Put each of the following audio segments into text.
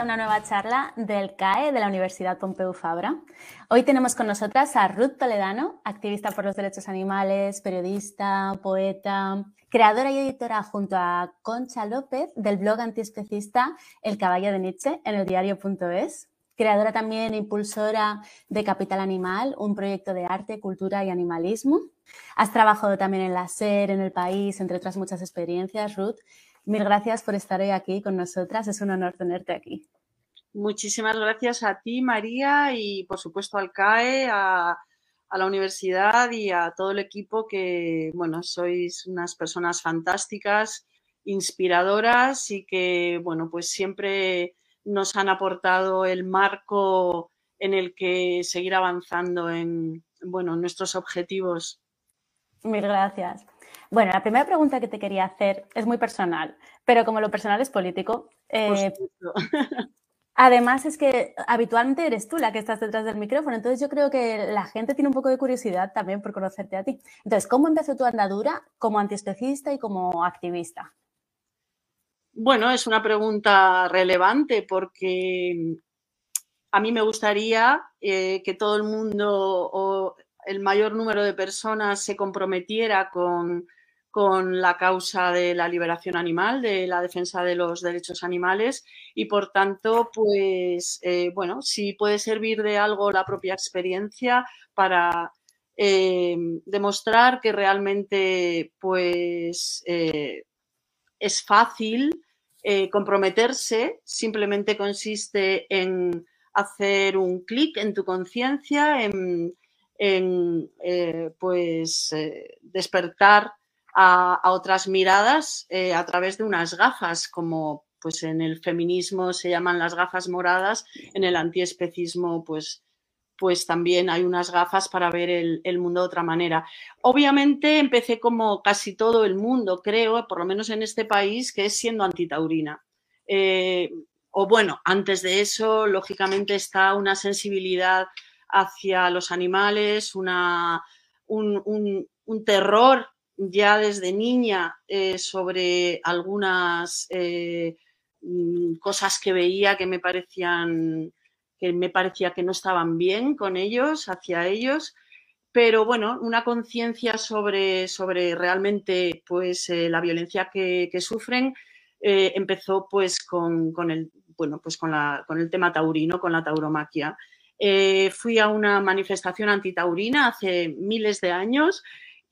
a una nueva charla del CAE de la Universidad Pompeu Fabra. Hoy tenemos con nosotras a Ruth Toledano, activista por los derechos animales, periodista, poeta, creadora y editora junto a Concha López del blog antiespecista El Caballo de Nietzsche en el diario.es. Creadora también e impulsora de Capital Animal, un proyecto de arte, cultura y animalismo. Has trabajado también en la SER, en el país, entre otras muchas experiencias, Ruth. Mil gracias por estar hoy aquí con nosotras. Es un honor tenerte aquí. Muchísimas gracias a ti, María, y por supuesto al CAE, a, la universidad y a todo el equipo que, bueno, sois unas personas fantásticas, inspiradoras y que, bueno, pues siempre nos han aportado el marco en el que seguir avanzando en, bueno, nuestros objetivos. Mil gracias. Bueno, la primera pregunta que te quería hacer es muy personal, pero como lo personal es político, eh, además es que habitualmente eres tú la que estás detrás del micrófono, entonces yo creo que la gente tiene un poco de curiosidad también por conocerte a ti. Entonces, ¿cómo empezó tu andadura como antiespecista y como activista? Bueno, es una pregunta relevante porque a mí me gustaría eh, que todo el mundo o el mayor número de personas se comprometiera con con la causa de la liberación animal, de la defensa de los derechos animales y por tanto, pues, eh, bueno, si puede servir de algo la propia experiencia para eh, demostrar que realmente, pues, eh, es fácil comprometerse, simplemente consiste en hacer un clic en tu conciencia, en, en pues, despertar a, otras miradas eh, a través de unas gafas, como pues en el feminismo se llaman las gafas moradas, en el antiespecismo pues, pues también hay unas gafas para ver el, mundo de otra manera. Obviamente empecé como casi todo el mundo, creo, por lo menos en este país, que es siendo antitaurina. Eh, o bueno, antes de eso, lógicamente está una sensibilidad hacia los animales, una, un, un terror ya desde niña eh, sobre algunas eh, mm, cosas que veía que me parecían que me parecía que no estaban bien con ellos, hacia ellos, pero bueno, una conciencia sobre, sobre realmente pues, eh, la violencia que, sufren empezó pues con, el, bueno, pues con, la, con el tema taurino, con la tauromaquia. fui a una manifestación antitaurina hace miles de años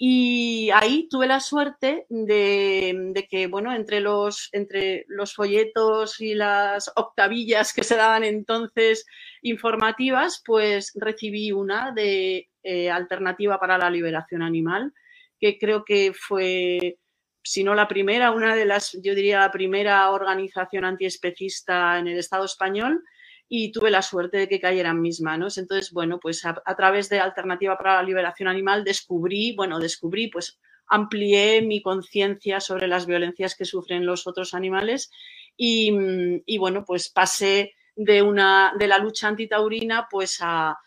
y ahí tuve la suerte de, que, bueno, entre los, entre los folletos y las octavillas que se daban entonces informativas, pues recibí una de eh, Alternativa para la Liberación Animal, que creo que fue, si no la primera, una de las, yo diría, la primera organización antiespecista en el Estado español y tuve la suerte de que cayera en mis manos. Entonces, bueno, pues a, través de Alternativa para la Liberación Animal descubrí, bueno, descubrí, pues amplié mi conciencia sobre las violencias que sufren los otros animales y, bueno, pues pasé de, una, de la lucha antitaurina pues a,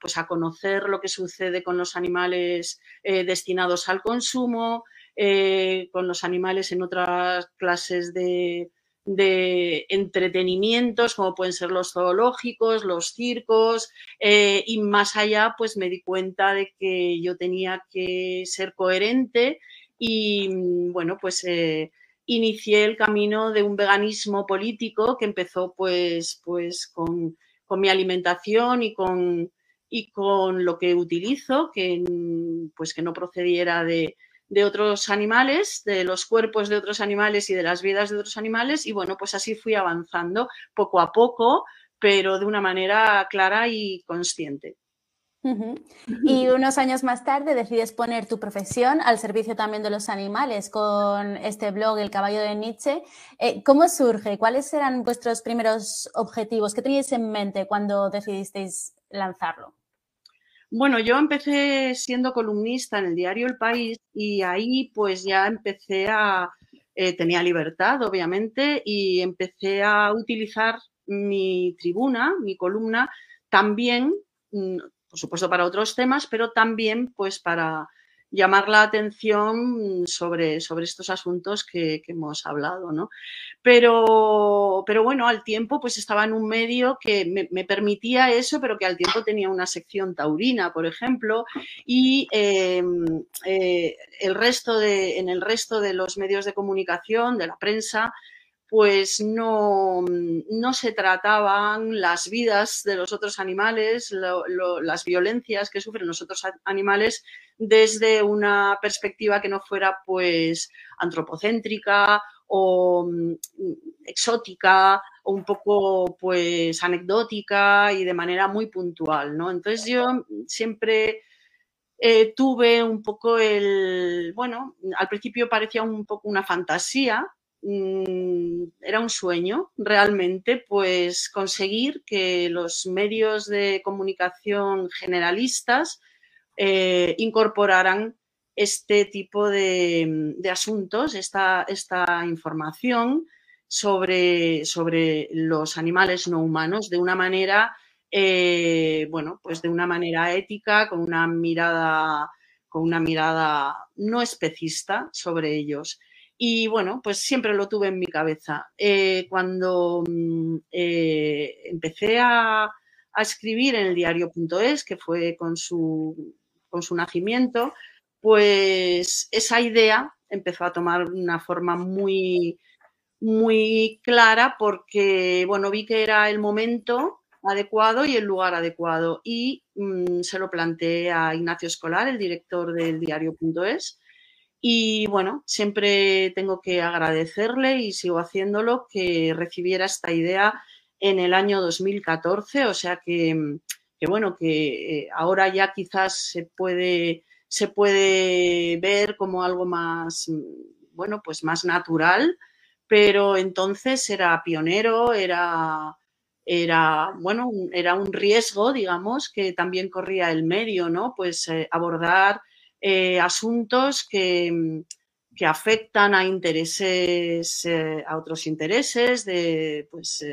pues a conocer lo que sucede con los animales eh, destinados al consumo, eh, con los animales en otras clases de, de entretenimientos como pueden ser los zoológicos, los circos eh, y más allá pues me di cuenta de que yo tenía que ser coherente y bueno pues eh, inicié el camino de un veganismo político que empezó pues pues con, con mi alimentación y con y con lo que utilizo que pues que no procediera de, de otros animales, de los cuerpos de otros animales y de las vidas de otros animales. Y bueno, pues así fui avanzando poco a poco, pero de una manera clara y consciente. Y unos años más tarde decides poner tu profesión al servicio también de los animales con este blog El caballo de Nietzsche. Eh, ¿Cómo surge? ¿Cuáles eran vuestros primeros objetivos? ¿Qué teníais en mente cuando decidisteis lanzarlo? Bueno, yo empecé siendo columnista en el diario El País y ahí pues ya empecé a, eh, tenía libertad obviamente y empecé a utilizar mi tribuna, mi columna, también, mm, por supuesto para otros temas, pero también pues para llamar la atención sobre, sobre estos asuntos que, hemos hablado. ¿no? Pero, pero bueno, al tiempo pues estaba en un medio que me, permitía eso, pero que al tiempo tenía una sección taurina, por ejemplo, y em, eh, el resto de, en el resto de los medios de comunicación, de la prensa, pues no, no, se trataban las vidas de los otros animales, las violencias que sufren los otros animales desde una perspectiva que no fuera pues antropocéntrica o mm, exótica o un poco pues anecdótica y de manera muy puntual, ¿no? Entonces yo siempre eh, tuve un poco el, bueno, al principio parecía un poco una fantasía, mm, era un sueño realmente, pues conseguir que los medios de comunicación generalistas eh, incorporaran este tipo de, asuntos, esta, esta información sobre, sobre, los animales no humanos de una manera, eh, bueno, pues de una manera ética, con una mirada, con una mirada no especista sobre ellos. Y bueno, pues siempre lo tuve en mi cabeza. Eh, cuando mm, eh, empecé a, a, escribir en el diario.es, que fue con su, con su nacimiento, pues esa idea empezó a tomar una forma muy, muy clara porque, bueno, vi que era el momento adecuado y el lugar adecuado y mm, se lo planteé a Ignacio Escolar, el director del diario.es. Y bueno, siempre tengo que agradecerle y sigo haciéndolo que recibiera esta idea en el año 2014, o sea que, que bueno, que eh, ahora ya quizás se puede se puede ver como algo más, bueno, pues más natural, pero entonces era pionero, era, era, bueno, era un riesgo, digamos, que también corría el medio, ¿no? Pues eh, abordar eh, asuntos que, que, afectan a intereses, eh, a otros intereses de, pues,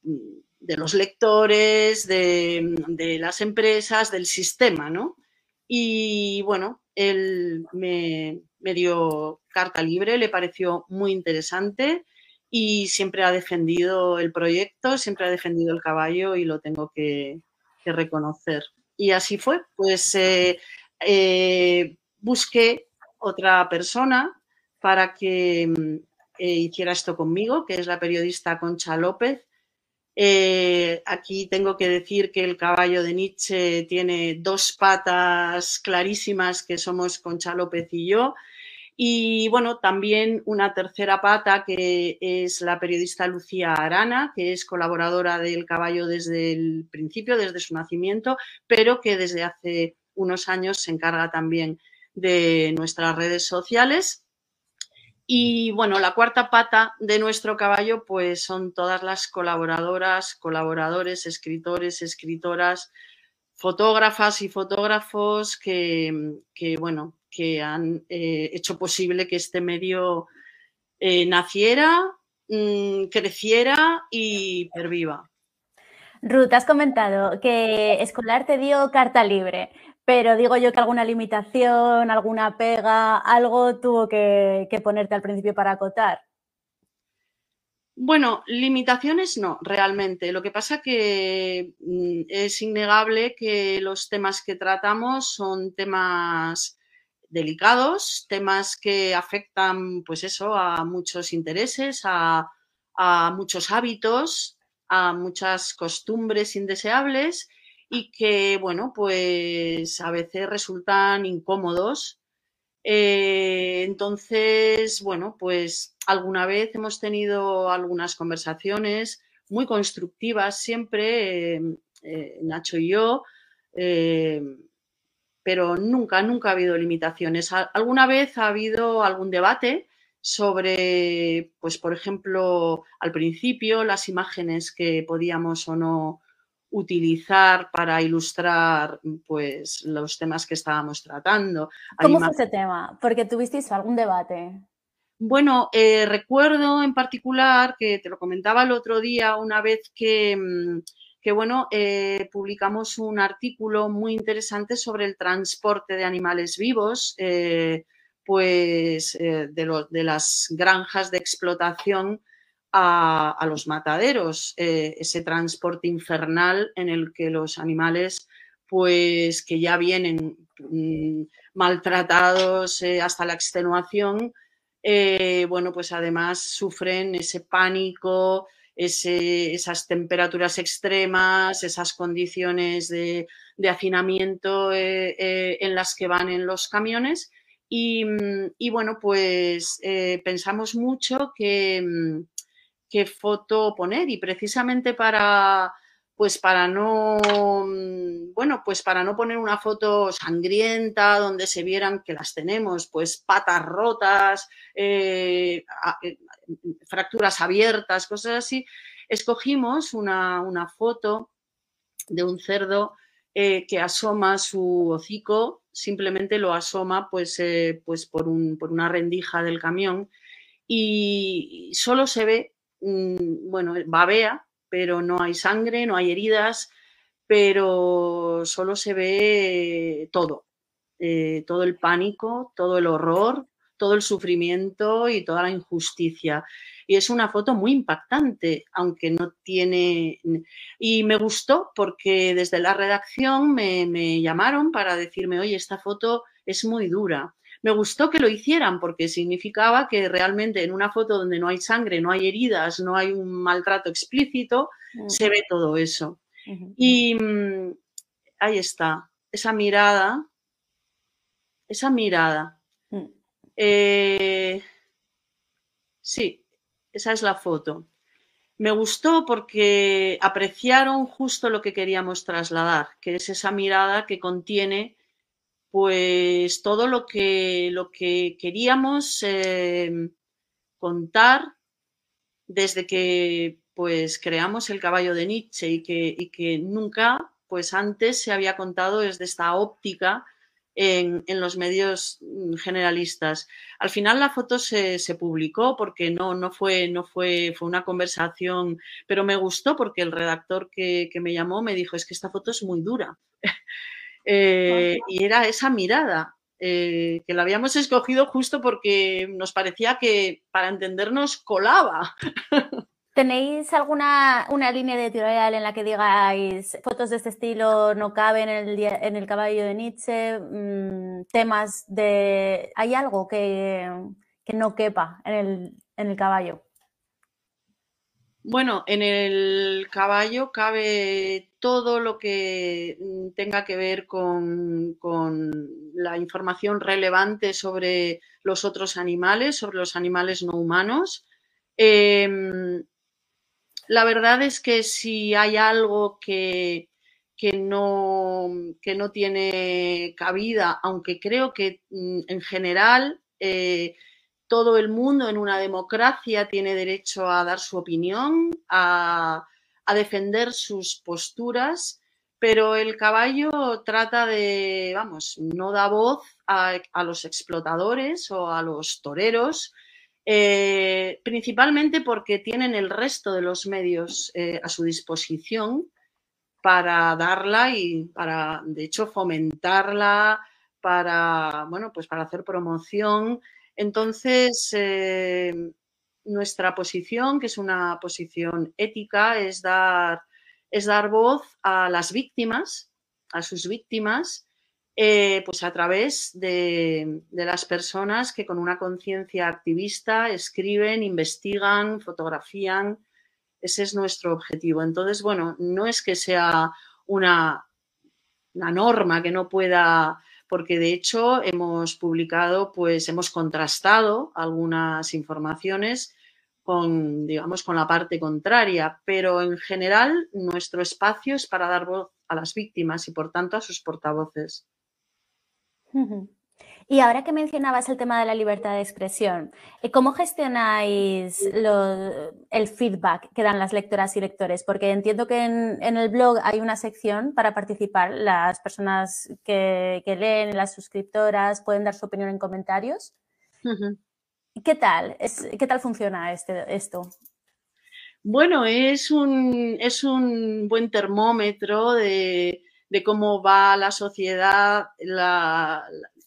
de los lectores, de, de, las empresas, del sistema, ¿no? Y bueno, él me, dio carta libre, le pareció muy interesante y siempre ha defendido el proyecto, siempre ha defendido el caballo y lo tengo que, reconocer. Y así fue, pues eh, eh, busqué otra persona para que mm, eh, hiciera esto conmigo, que es la periodista Concha López, eh, aquí tengo que decir que el caballo de Nietzsche tiene dos patas clarísimas que somos Concha López y yo. Y bueno, también una tercera pata que es la periodista Lucía Arana, que es colaboradora del caballo desde el principio, desde su nacimiento, pero que desde hace unos años se encarga también de nuestras redes sociales y bueno, la cuarta pata de nuestro caballo, pues son todas las colaboradoras, colaboradores, escritores, escritoras, fotógrafas y fotógrafos que, bueno, que han eh, hecho posible que este medio eh, naciera, mm, creciera y perviva. Ruth, has comentado que Escolar te dio carta libre, pero digo yo que alguna limitación, alguna pega, algo tuvo que, ponerte al principio para acotar. Bueno, limitaciones no, realmente. Lo que pasa que mm, es innegable que los temas que tratamos son temas delicados, temas que afectan, pues eso, a muchos intereses, a, a muchos hábitos, a muchas costumbres indeseables y que, bueno, pues a veces resultan incómodos. Eh, entonces, bueno, pues alguna vez hemos tenido algunas conversaciones muy constructivas siempre, eh, eh, Nacho y yo, pero nunca, nunca ha habido limitaciones. Alguna vez ha habido algún debate sobre, pues, por ejemplo, al principio las imágenes que podíamos o no utilizar para ilustrar pues, los temas que estábamos tratando. ¿Cómo fue ese tema? Porque tuvisteis algún debate. Bueno, eh, recuerdo en particular que te lo comentaba el otro día, una vez que, mm, que bueno, eh, publicamos un artículo muy interesante sobre el transporte de animales vivos eh, pues, eh, de, las granjas de explotación a, los mataderos, eh, ese transporte infernal en el que los animales, pues que ya vienen mm, maltratados eh, hasta la extenuación, bueno, pues además sufren ese pánico, esas temperaturas extremas, esas condiciones de, hacinamiento eh, eh, en las que van en los camiones. Y, bueno, pues eh, pensamos mucho qué foto poner y precisamente para, pues para no, bueno, pues para no poner una foto sangrienta donde se vieran que las tenemos, pues patas rotas, fracturas abiertas, cosas así, escogimos una, foto de un cerdo eh, que asoma su hocico, simplemente lo asoma pues, eh, pues por, una rendija del camión y solo se ve, mm, bueno, babea, pero no hay sangre, no hay heridas, pero solo se ve todo, eh, todo el pánico, todo el horror, todo el sufrimiento y toda la injusticia. Y es una foto muy impactante, aunque no tiene... Y me gustó porque desde la redacción me, llamaron para decirme, oye, esta foto es muy dura. Me gustó que lo hicieran porque significaba que realmente en una foto donde no hay sangre, no hay heridas, no hay un maltrato explícito, se ve todo eso. Y mm, ahí está, esa mirada, esa mirada eh, sí, esa es la foto. Me gustó porque apreciaron justo lo que queríamos trasladar, que es esa mirada que contiene pues todo lo que, lo que queríamos eh, contar desde que pues creamos el caballo de Nietzsche y que, y que nunca pues antes se había contado desde esta óptica en, los medios mm, generalistas. Al final la foto se, publicó porque no, no, fue, no fue, fue una conversación, pero me gustó porque el redactor que, me llamó me dijo, es que esta foto es muy dura. Eh, y era esa mirada, eh, que la habíamos escogido justo porque nos parecía que para entendernos colaba. ¿Tenéis alguna una línea editorial en la que digáis fotos de este estilo no caben en el, en el caballo de Nietzsche? Mm, temas de... ¿Hay algo que, no quepa en el, en el caballo? Bueno, en el caballo cabe todo lo que mm, tenga que ver con, la información relevante sobre los otros animales, sobre los animales no humanos. Em, la verdad es que si hay algo que, no, que no tiene cabida, aunque creo que mm, en general eh, todo el mundo en una democracia tiene derecho a dar su opinión, a, defender sus posturas, pero el caballo trata de, vamos, no da voz a, a los explotadores o a los toreros, eh, principalmente porque tienen el resto de los medios eh, a su disposición para darla y para, de hecho, fomentarla, para, bueno, pues para hacer promoción. Entonces, eh, nuestra posición, que es una posición ética, es dar, es dar voz a las víctimas, a sus víctimas, eh, pues a través de, las personas que con una conciencia activista escriben, investigan, fotografían. Ese es nuestro objetivo. Entonces, bueno, no es que sea una, una norma que no pueda, porque de hecho hemos publicado, pues hemos contrastado algunas informaciones con, digamos, con la parte contraria, pero en general nuestro espacio es para dar voz a las víctimas y por tanto a sus portavoces. Y ahora que mencionabas el tema de la libertad de expresión, eh, ¿cómo gestionáis el feedback que dan las lectoras y lectores? Porque entiendo que en, el blog hay una sección para participar. Las personas que, leen, las suscriptoras, pueden dar su opinión en comentarios. ¿Qué tal? ¿Qué tal funciona este, esto? Bueno, es un, es un buen termómetro de, de cómo va la sociedad,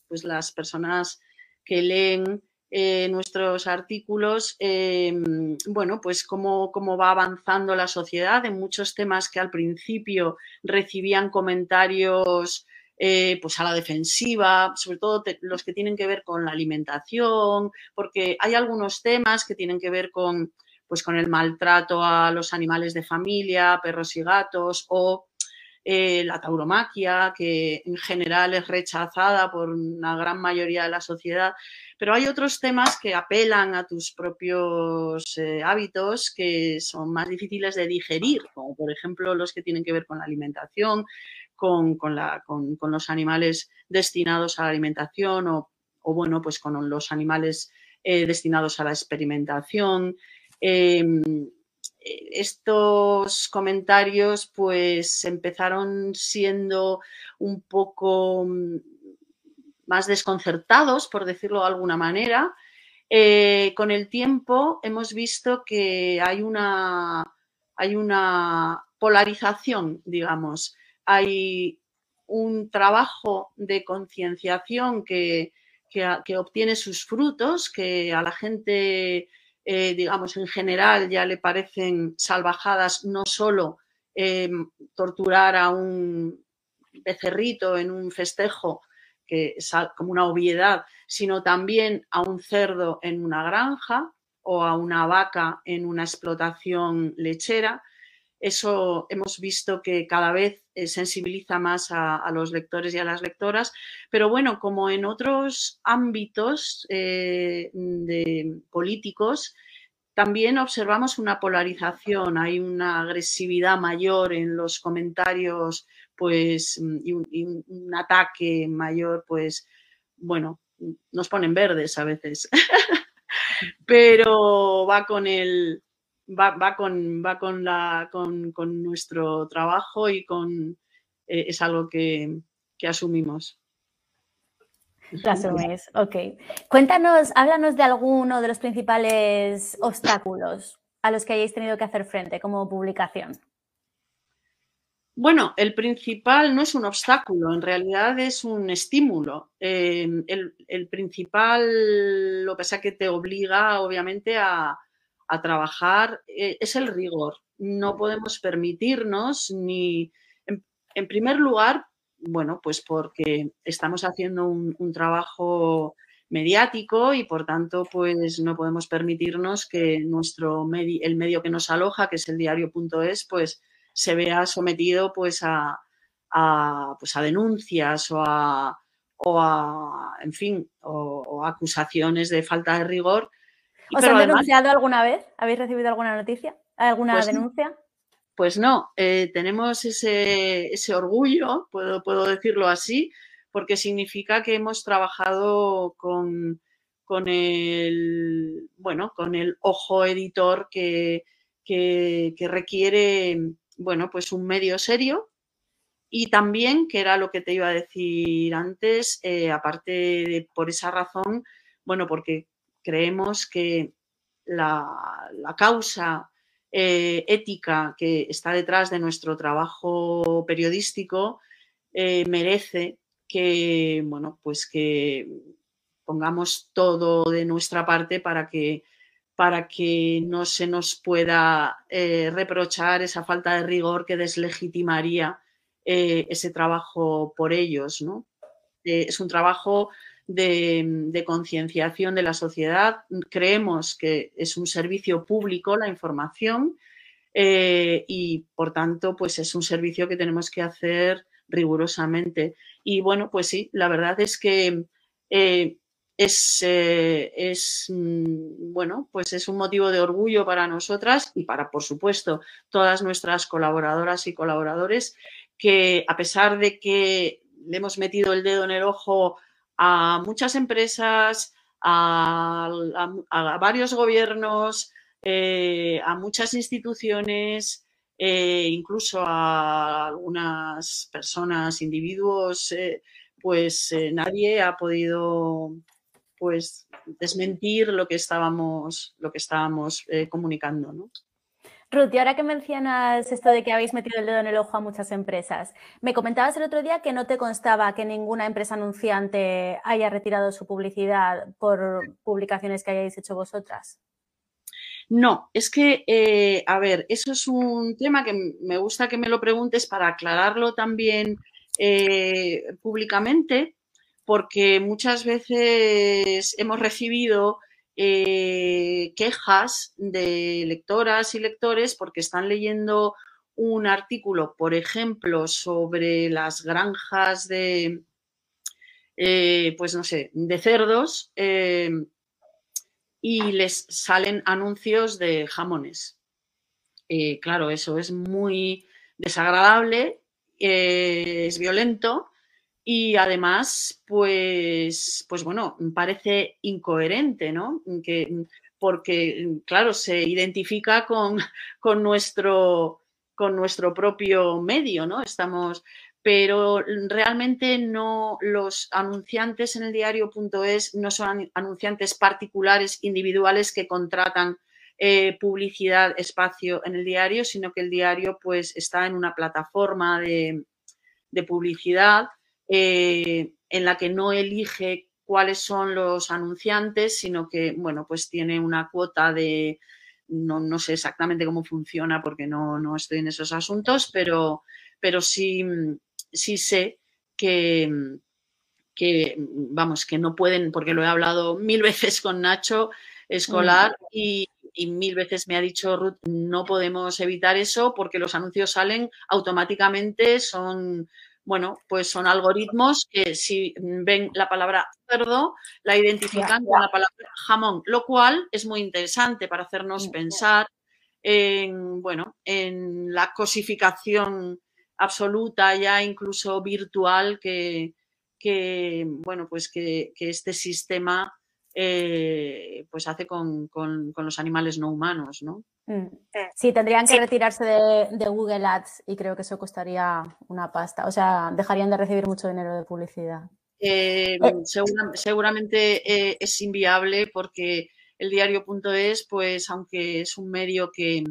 pues las personas que leen eh, nuestros artículos, em, bueno, pues cómo, cómo, va avanzando la sociedad en muchos temas que al principio recibían comentarios eh, pues a la defensiva, sobre todo los que tienen que ver con la alimentación, porque hay algunos temas que tienen que ver con, pues, con el maltrato a los animales de familia, perros y gatos, o eh, la tauromaquia, que en general es rechazada por una gran mayoría de la sociedad. Pero hay otros temas que apelan a tus propios eh, hábitos que son más difíciles de digerir, como por ejemplo los que tienen que ver con la alimentación, con, los animales destinados a la alimentación o, bueno, pues con los animales eh, destinados a la experimentación. Em, estos comentarios pues empezaron siendo un poco mm, más desconcertados, por decirlo de alguna manera. Eh, con el tiempo hemos visto que hay una, hay una polarización, digamos. Hay un trabajo de concienciación que, que obtiene sus frutos, que a la gente eh, digamos, en general ya le parecen salvajadas no solo eh, torturar a un becerrito en un festejo, que es como una obviedad, sino también a un cerdo en una granja o a una vaca en una explotación lechera. Eso hemos visto que cada vez sensibiliza más a, los lectores y a las lectoras, pero bueno, como en otros ámbitos eh, de políticos, también observamos una polarización, hay una agresividad mayor en los comentarios, pues, y un, ataque mayor, pues, bueno, nos ponen verdes a veces, pero va con el, va, con, va con, la, con, nuestro trabajo y con, eh, es algo que, asumimos. Lo asumís, ok. Cuéntanos, háblanos de alguno de los principales obstáculos a los que hayáis tenido que hacer frente como publicación. Bueno, el principal no es un obstáculo, en realidad es un estímulo. Eh, el, el, principal, lo que pasa que te obliga, obviamente, a, a trabajar eh, es el rigor. No podemos permitirnos ni, en, primer lugar, bueno, pues porque estamos haciendo un, trabajo mediático y por tanto pues no podemos permitirnos que nuestro medio, el medio que nos aloja, que es el diario.es, pues se vea sometido pues a, pues a denuncias o a, o a en fin, o, acusaciones de falta de rigor ¿Os han denunciado alguna vez? ¿Habéis recibido alguna noticia? ¿Alguna pues denuncia? Pues no, eh, tenemos ese, orgullo, puedo, puedo, decirlo así, porque significa que hemos trabajado con, con el, bueno, con el ojo editor que, que, requiere, bueno, pues un medio serio y también, que era lo que te iba a decir antes, eh, aparte de por esa razón, bueno, porque creemos que la, causa eh, ética que está detrás de nuestro trabajo periodístico eh, merece que, bueno, pues que pongamos todo de nuestra parte para que, para que no se nos pueda eh, reprochar esa falta de rigor que deslegitimaría ese trabajo por ellos. ¿no? es un trabajo de, concienciación de la sociedad. Creemos que es un servicio público la información eh, y, por tanto, pues es un servicio que tenemos que hacer rigurosamente. Y bueno, pues sí, la verdad es que eh, es, eh, es, mm, bueno, pues es un motivo de orgullo para nosotras y para, por supuesto, todas nuestras colaboradoras y colaboradores que a pesar de que le hemos metido el dedo en el ojo a muchas empresas, a, varios gobiernos, eh, a muchas instituciones, eh, incluso a algunas personas, individuos, eh, pues nadie ha podido pues desmentir lo que estábamos, lo que estábamos comunicando. Ruth, y ahora que mencionas esto de que habéis metido el dedo en el ojo a muchas empresas, me comentabas el otro día que no te constaba que ninguna empresa anunciante haya retirado su publicidad por publicaciones que hayáis hecho vosotras. No, es que, eh, a ver, eso es un tema que me gusta que me lo preguntes para aclararlo también eh, públicamente, porque muchas veces hemos recibido eh, quejas de lectoras y lectores porque están leyendo un artículo, por ejemplo, sobre las granjas de, pues no sé, de cerdos y les salen anuncios de jamones. Eh, claro, eso es muy desagradable, eh, es violento y además, pues, pues bueno, parece incoherente, ¿no? Que, porque, claro, se identifica con, con, nuestro, con nuestro propio medio, ¿no? Estamos, pero realmente no los anunciantes en el diario.es no son anunciantes particulares individuales que contratan eh, publicidad, espacio en el diario, sino que el diario pues está en una plataforma de, publicidad eh, en la que no elige cuáles son los anunciantes, sino que, bueno, pues tiene una cuota de, no, sé exactamente cómo funciona porque no, no estoy en esos asuntos, pero, pero sí, sí sé que, que, vamos, que no pueden, porque lo he hablado mil veces con Nacho Escolar mm. y, mil veces me ha dicho Ruth, no podemos evitar eso porque los anuncios salen automáticamente, son, bueno, pues son algoritmos que si ven la palabra cerdo, la identifican con la palabra jamón, lo cual es muy interesante para hacernos mm, pensar en, bueno, en la cosificación absoluta, ya incluso virtual, que, bueno, pues que, este sistema eh, pues hace con, los animales no humanos, ¿no? Mm. Sí, tendrían que retirarse de, Google Ads y creo que eso costaría una pasta. O sea, dejarían de recibir mucho dinero de publicidad. Eh, eh. seguramente es inviable porque el diario.es, pues aunque es un medio que,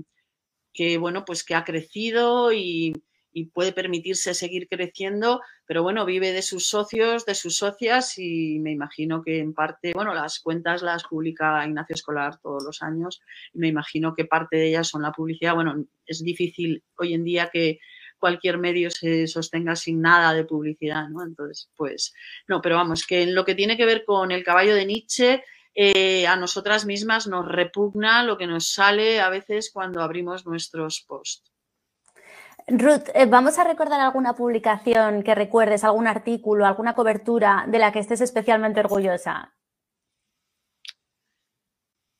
que, bueno, pues que ha crecido y, y puede permitirse seguir creciendo, pero bueno, vive de sus socios, de sus socias y me imagino que en parte, bueno, las cuentas las publica Ignacio Escolar todos los años y me imagino que parte de ellas son la publicidad. Bueno, es difícil hoy en día que cualquier medio se sostenga sin nada de publicidad, ¿no? Entonces, pues, no, pero vamos, que en lo que tiene que ver con el caballo de Nietzsche, eh, a nosotras mismas nos repugna lo que nos sale a veces cuando abrimos nuestros posts. Ruth, eh, vamos a recordar alguna publicación que recuerdes, algún artículo, alguna cobertura de la que estés especialmente orgullosa.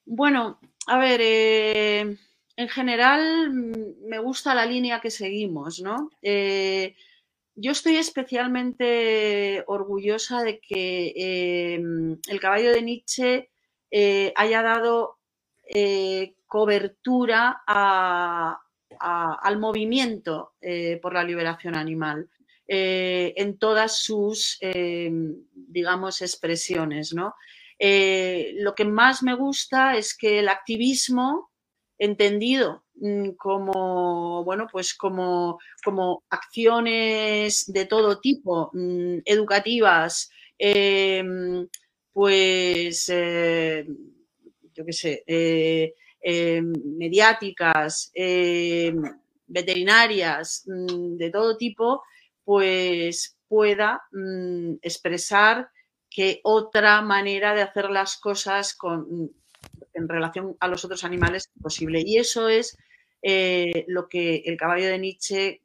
Bueno, a ver, eh, en general mm, me gusta la línea que seguimos, ¿no? Eh, yo estoy especialmente orgullosa de que el caballo de Nietzsche haya dado cobertura a, al movimiento eh, por la liberación animal eh, en todas sus, eh, digamos, expresiones. ¿no? lo que más me gusta es que el activismo, entendido mm, como, bueno, pues como, como acciones de todo tipo, mm, educativas, pues, yo qué sé, eh, mediáticas, eh, veterinarias, mm, de todo tipo, pues pueda mm, expresar que otra manera de hacer las cosas con, mm, en relación a los otros animales es posible. Y eso es eh, lo que el caballo de Nietzsche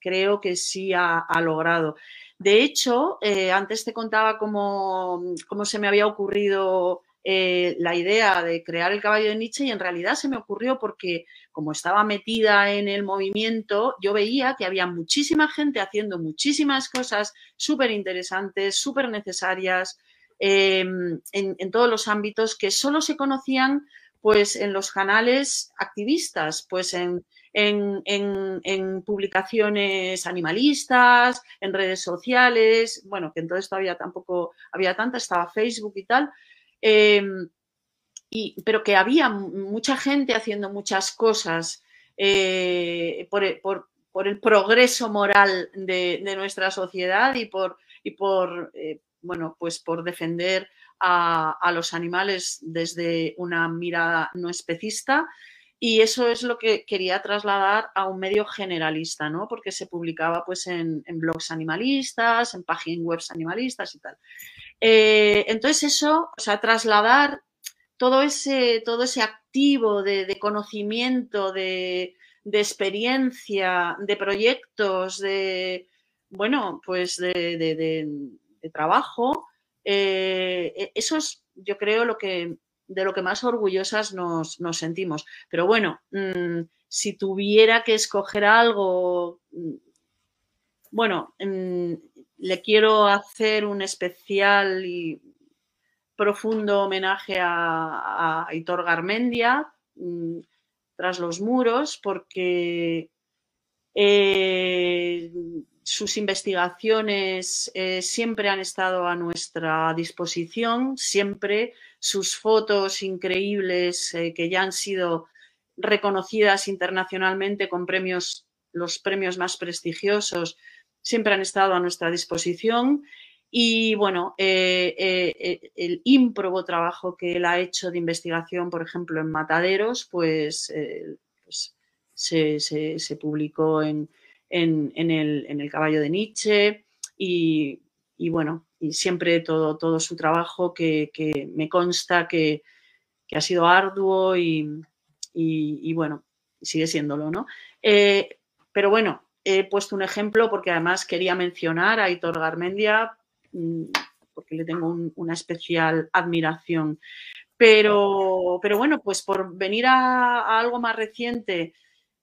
creo que sí ha, logrado. De hecho, antes te contaba cómo, cómo, se me había ocurrido eh, la idea de crear el caballo de Nietzsche y en realidad se me ocurrió porque como estaba metida en el movimiento, yo veía que había muchísima gente haciendo muchísimas cosas súper interesantes, súper necesarias em, en, todos los ámbitos que solo se conocían pues en los canales activistas, pues en, en, publicaciones animalistas, en redes sociales, bueno, que entonces todavía tampoco había tanta, estaba Facebook y tal, Em, y, pero que había mucha gente haciendo muchas cosas eh, por, el progreso moral de, nuestra sociedad y por, y por eh, bueno, pues por defender a, los animales desde una mirada no especista. Y eso es lo que quería trasladar a un medio generalista, ¿no? Porque se publicaba pues en, blogs animalistas, en páginas web animalistas y tal. Eh, entonces eso, o sea, trasladar todo ese, todo ese activo de, conocimiento, de, experiencia, de proyectos, de, bueno, pues de, trabajo, eh, e, eso es, yo creo, lo que, de lo que más orgullosas nos, sentimos. Pero bueno, mm, si tuviera que escoger algo, mm, bueno, mm, le quiero hacer un especial y profundo homenaje a, Hitor Garmendia, mm, tras los muros, porque eh, sus investigaciones eh, siempre han estado a nuestra disposición, siempre sus fotos increíbles eh, que ya han sido reconocidas internacionalmente con premios, los premios más prestigiosos, siempre han estado a nuestra disposición y bueno, eh, eh, eh, el ímprobo trabajo que él ha hecho de investigación, por ejemplo, en mataderos, pues, pues se, publicó en, el, caballo de Nietzsche y, bueno, y siempre todo, todo su trabajo que, me consta que, ha sido arduo y, y, bueno, sigue siéndolo, ¿no? pero bueno, he puesto un ejemplo porque además quería mencionar a Hitor Garmendia Mm, porque le tengo una especial admiración. Pero, pero, bueno, pues por venir a, algo más reciente,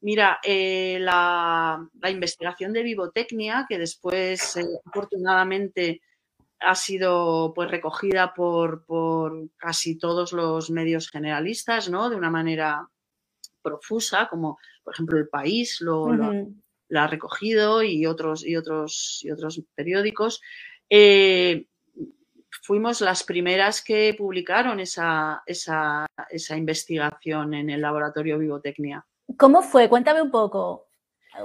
mira, eh, la, investigación de vivotecnia, que después eh, afortunadamente ha sido pues recogida por, casi todos los medios generalistas, ¿no? De una manera profusa, como por ejemplo El País lo, ha recogido y otros, y otros, y otros periódicos. Eh, fuimos las primeras que publicaron esa, esa, investigación en el laboratorio Vivotecnia. ¿Cómo fue? Cuéntame un poco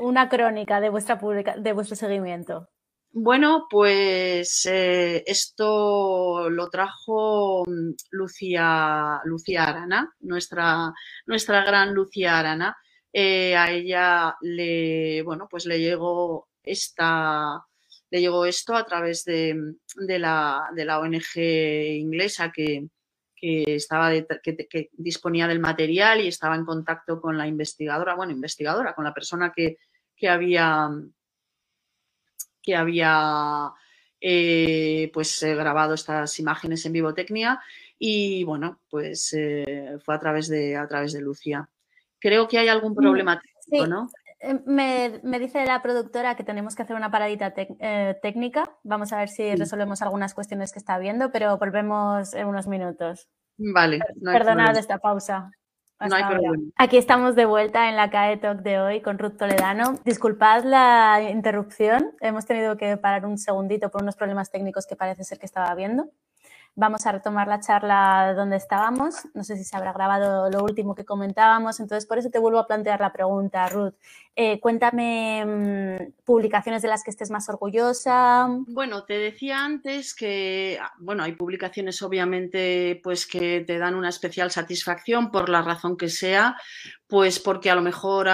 una crónica de, vuestra de vuestro seguimiento. Bueno, pues eh, esto lo trajo mm, Lucía, Lucía Arana, nuestra, nuestra gran Lucía Arana. Eh, a ella le, bueno, pues le llegó esta, le llegó esto a través de, la, ONG inglesa que, estaba que, disponía del material y estaba en contacto con la investigadora, bueno, investigadora, con la persona que, había que había eh, pues eh, grabado estas imágenes en Vivotecnia y bueno, pues fue a través de a través de Lucía. Creo que hay algún mm, problema técnico, ¿no? Eh, me, dice la productora que tenemos que hacer una paradita eh, técnica. Vamos a ver si resolvemos algunas cuestiones que está viendo, pero volvemos en unos minutos. Vale. No Perdonad esta pausa. No hay problema. Aquí estamos de vuelta en la CAE Talk de hoy con Ruth Toledano. Disculpad la interrupción. Hemos tenido que parar un segundito por unos problemas técnicos que parece ser que estaba viendo. Vamos a retomar la charla donde estábamos. No sé si se habrá grabado lo último que comentábamos. Entonces, por eso te vuelvo a plantear la pregunta, Ruth. Eh, cuéntame mm, publicaciones de las que estés más orgullosa. Bueno, te decía antes que, ah, bueno, hay publicaciones obviamente pues que te dan una especial satisfacción por la razón que sea, pues porque a lo mejor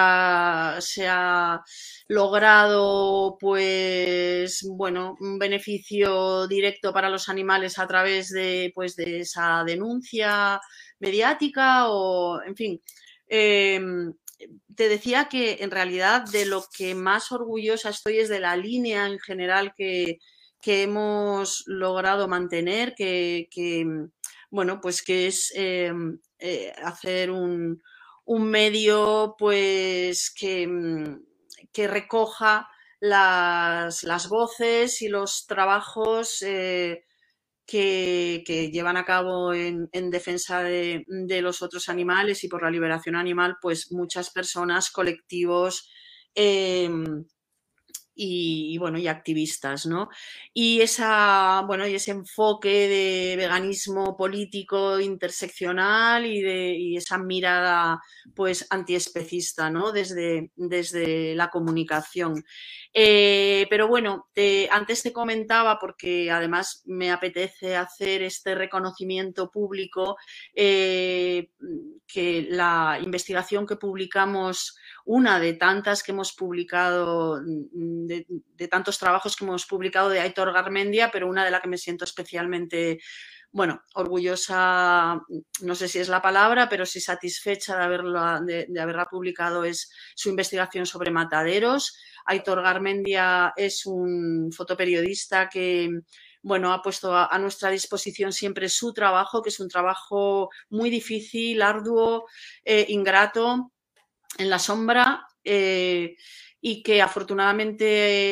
se ha logrado pues bueno un beneficio directo para los animales a través de pues de esa denuncia mediática o en fin em, te decía que en realidad de lo que más orgullosa estoy es de la línea en general que, hemos logrado mantener, que, bueno, pues que es em, eh, hacer un, medio pues que, que recoja las, voces y los trabajos eh, que, llevan a cabo en, defensa de, los otros animales y por la liberación animal, pues muchas personas, colectivos, em, y, bueno, y activistas, ¿no? Y esa, bueno, y ese enfoque de veganismo político interseccional y de esa mirada pues antiespecista, ¿no? Desde, desde la comunicación. Eh, pero bueno, antes te comentaba, porque además me apetece hacer este reconocimiento público, eh, que la investigación que publicamos, una de tantas que hemos publicado de, tantos trabajos que hemos publicado de Aitor Garmendia, pero una de la que me siento especialmente, bueno, orgullosa, no sé si es la palabra, pero sí satisfecha de haberla, de, haberla publicado es su investigación sobre mataderos. Aitor Garmendia es un fotoperiodista que bueno, ha puesto a, nuestra disposición siempre su trabajo, que es un trabajo muy difícil, arduo, eh, ingrato, en la sombra. Eh, y que afortunadamente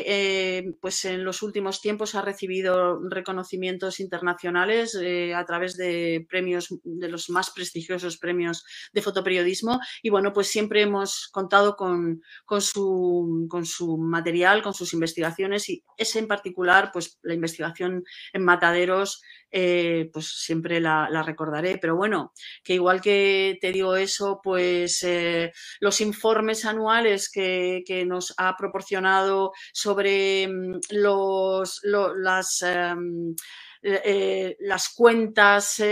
eh, pues en los últimos tiempos ha recibido reconocimientos internacionales eh, a través de premios, de los más prestigiosos premios de fotoperiodismo. Y bueno, pues siempre hemos contado con, con, su, con su material, con sus investigaciones y ese en particular, pues la investigación en mataderos eh, pues siempre la, recordaré. Pero bueno, que igual que te digo eso, pues eh, los informes anuales que, nos ha proporcionado sobre mm, los, las, em, eh, las cuentas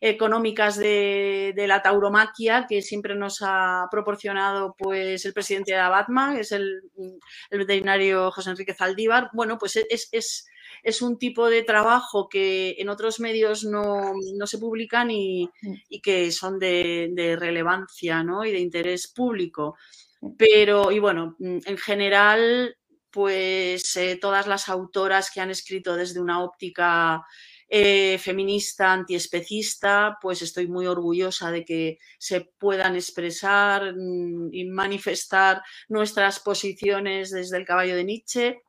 económicas de, la tauromaquia que siempre nos ha proporcionado pues el presidente de Abatma, que es el, veterinario José Enrique Zaldívar. Bueno, pues es, es un tipo de trabajo que en otros medios no, se publican y, mm. que son de, relevancia ¿no? y de interés público. Pero, y bueno, mm, en general, pues eh, todas las autoras que han escrito desde una óptica eh, feminista, antiespecista, pues estoy muy orgullosa de que se puedan expresar mm, y manifestar nuestras posiciones desde el caballo de Nietzsche.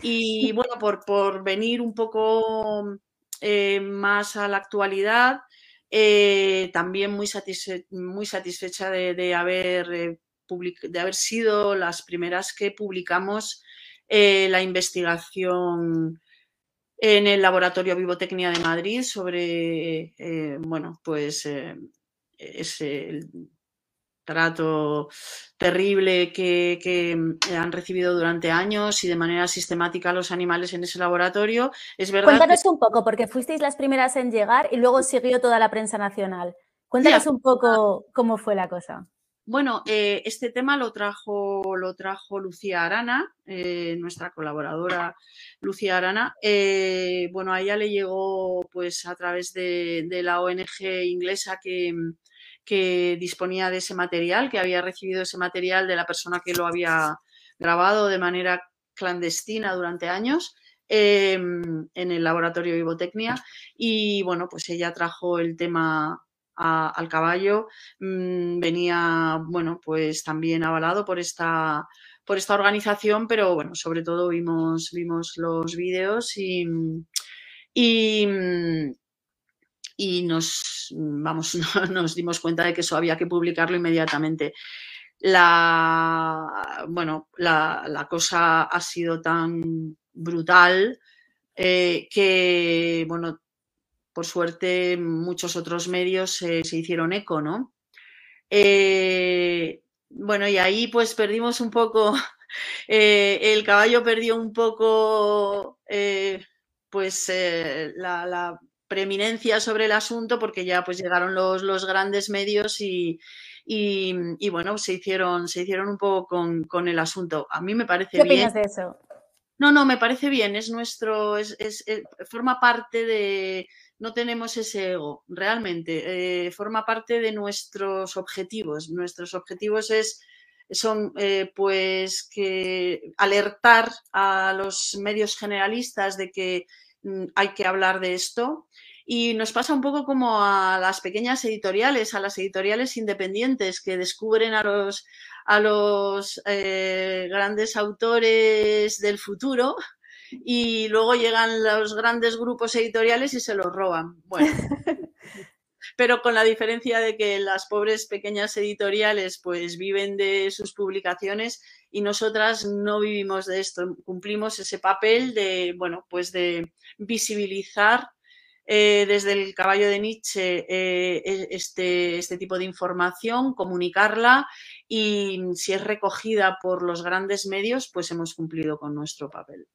Y bueno, por, por venir un poco eh, más a la actualidad, eh, también muy, muy satisfecha de, haber, eh, de haber sido las primeras que publicamos la investigación en el Laboratorio Vivotecnia de Madrid sobre, bueno, pues ese, trato terrible que, mm, han recibido durante años y de manera sistemática los animales en ese laboratorio. Es verdad. Cuéntanos un poco, porque fuisteis las primeras en llegar y luego siguió toda la prensa nacional. Cuéntanos un poco cómo fue la cosa. Bueno, eh, este tema lo trajo, lo trajo Lucía Arana, eh, nuestra colaboradora Lucía Arana. Eh, bueno, a ella le llegó pues a través de, de la ONG inglesa que, que disponía de ese material, que había recibido ese material de la persona que lo había grabado de manera clandestina durante años. Em, en el laboratorio Vivotecnia y bueno, pues ella trajo el tema al caballo, mm, venía, bueno, pues también avalado por esta, por esta organización, pero bueno, sobre todo vimos, vimos los vídeos y, y, y nos, vamos, nos dimos cuenta de que eso había que publicarlo inmediatamente. La, bueno, la, cosa ha sido tan brutal eh, que, bueno, por suerte muchos otros medios se hicieron eco, ¿no? Eh, bueno, y ahí pues perdimos un poco, eh, el caballo perdió un poco, pues la preeminencia sobre el asunto porque ya pues llegaron los, los grandes medios y, y, bueno, se hicieron, se hicieron un poco con, el asunto. A mí me parece ¿Qué bien. opinas de eso? No, no, me parece bien, es nuestro, es, es, eh, forma parte de, no tenemos ese ego, realmente, eh, forma parte de nuestros objetivos. Nuestros objetivos es, son eh, pues que alertar a los medios generalistas de que hay que hablar de esto. Y nos pasa un poco como a las pequeñas editoriales, a las editoriales independientes que descubren a los, a los eh, grandes autores del futuro y luego llegan los grandes grupos editoriales y se los roban. Bueno, pero con la diferencia de que las pobres pequeñas editoriales pues viven de sus publicaciones y nosotras no vivimos de esto, cumplimos ese papel de, bueno, pues de visibilizar eh, desde el caballo de Nietzsche eh, e, este, este tipo de información, comunicarla y si es recogida por los grandes medios, pues hemos cumplido con nuestro papel.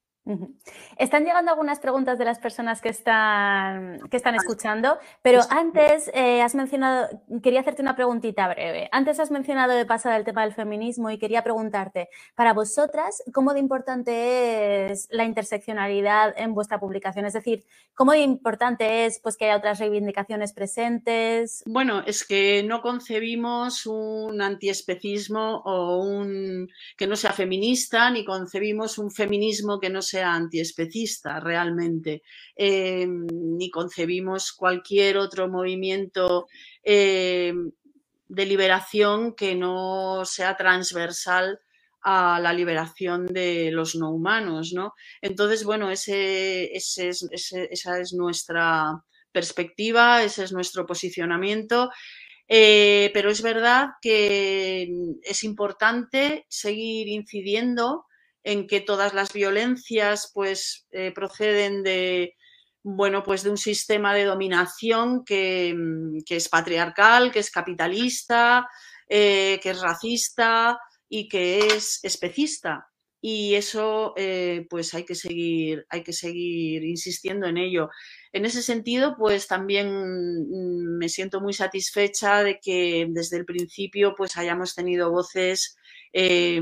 Están llegando algunas preguntas de las personas que están, que están escuchando, pero antes eh, has mencionado, quería hacerte una preguntita breve. Antes has mencionado de pasada el tema del feminismo y quería preguntarte, para vosotras, ¿cómo de importante es la interseccionalidad en vuestra publicación? Es decir, ¿cómo de importante es pues, que haya otras reivindicaciones presentes? Bueno, es que no concebimos un antiespecismo o un que no sea feminista, ni concebimos un feminismo que no sea antiespecista realmente, em, ni concebimos cualquier otro movimiento em, de liberación que no sea transversal a la liberación de los no humanos, ¿no? Entonces, bueno, ese, esa es nuestra perspectiva, ese es nuestro posicionamiento. Eh, pero es verdad que es importante seguir incidiendo en que todas las violencias pues eh, proceden de bueno pues de un sistema de dominación que, mm, es patriarcal, que es capitalista, eh, que es racista y que es especista. Y eso eh, pues hay que seguir, hay que seguir insistiendo en ello. En ese sentido, pues también mm, me siento muy satisfecha de que desde el principio pues hayamos tenido voces,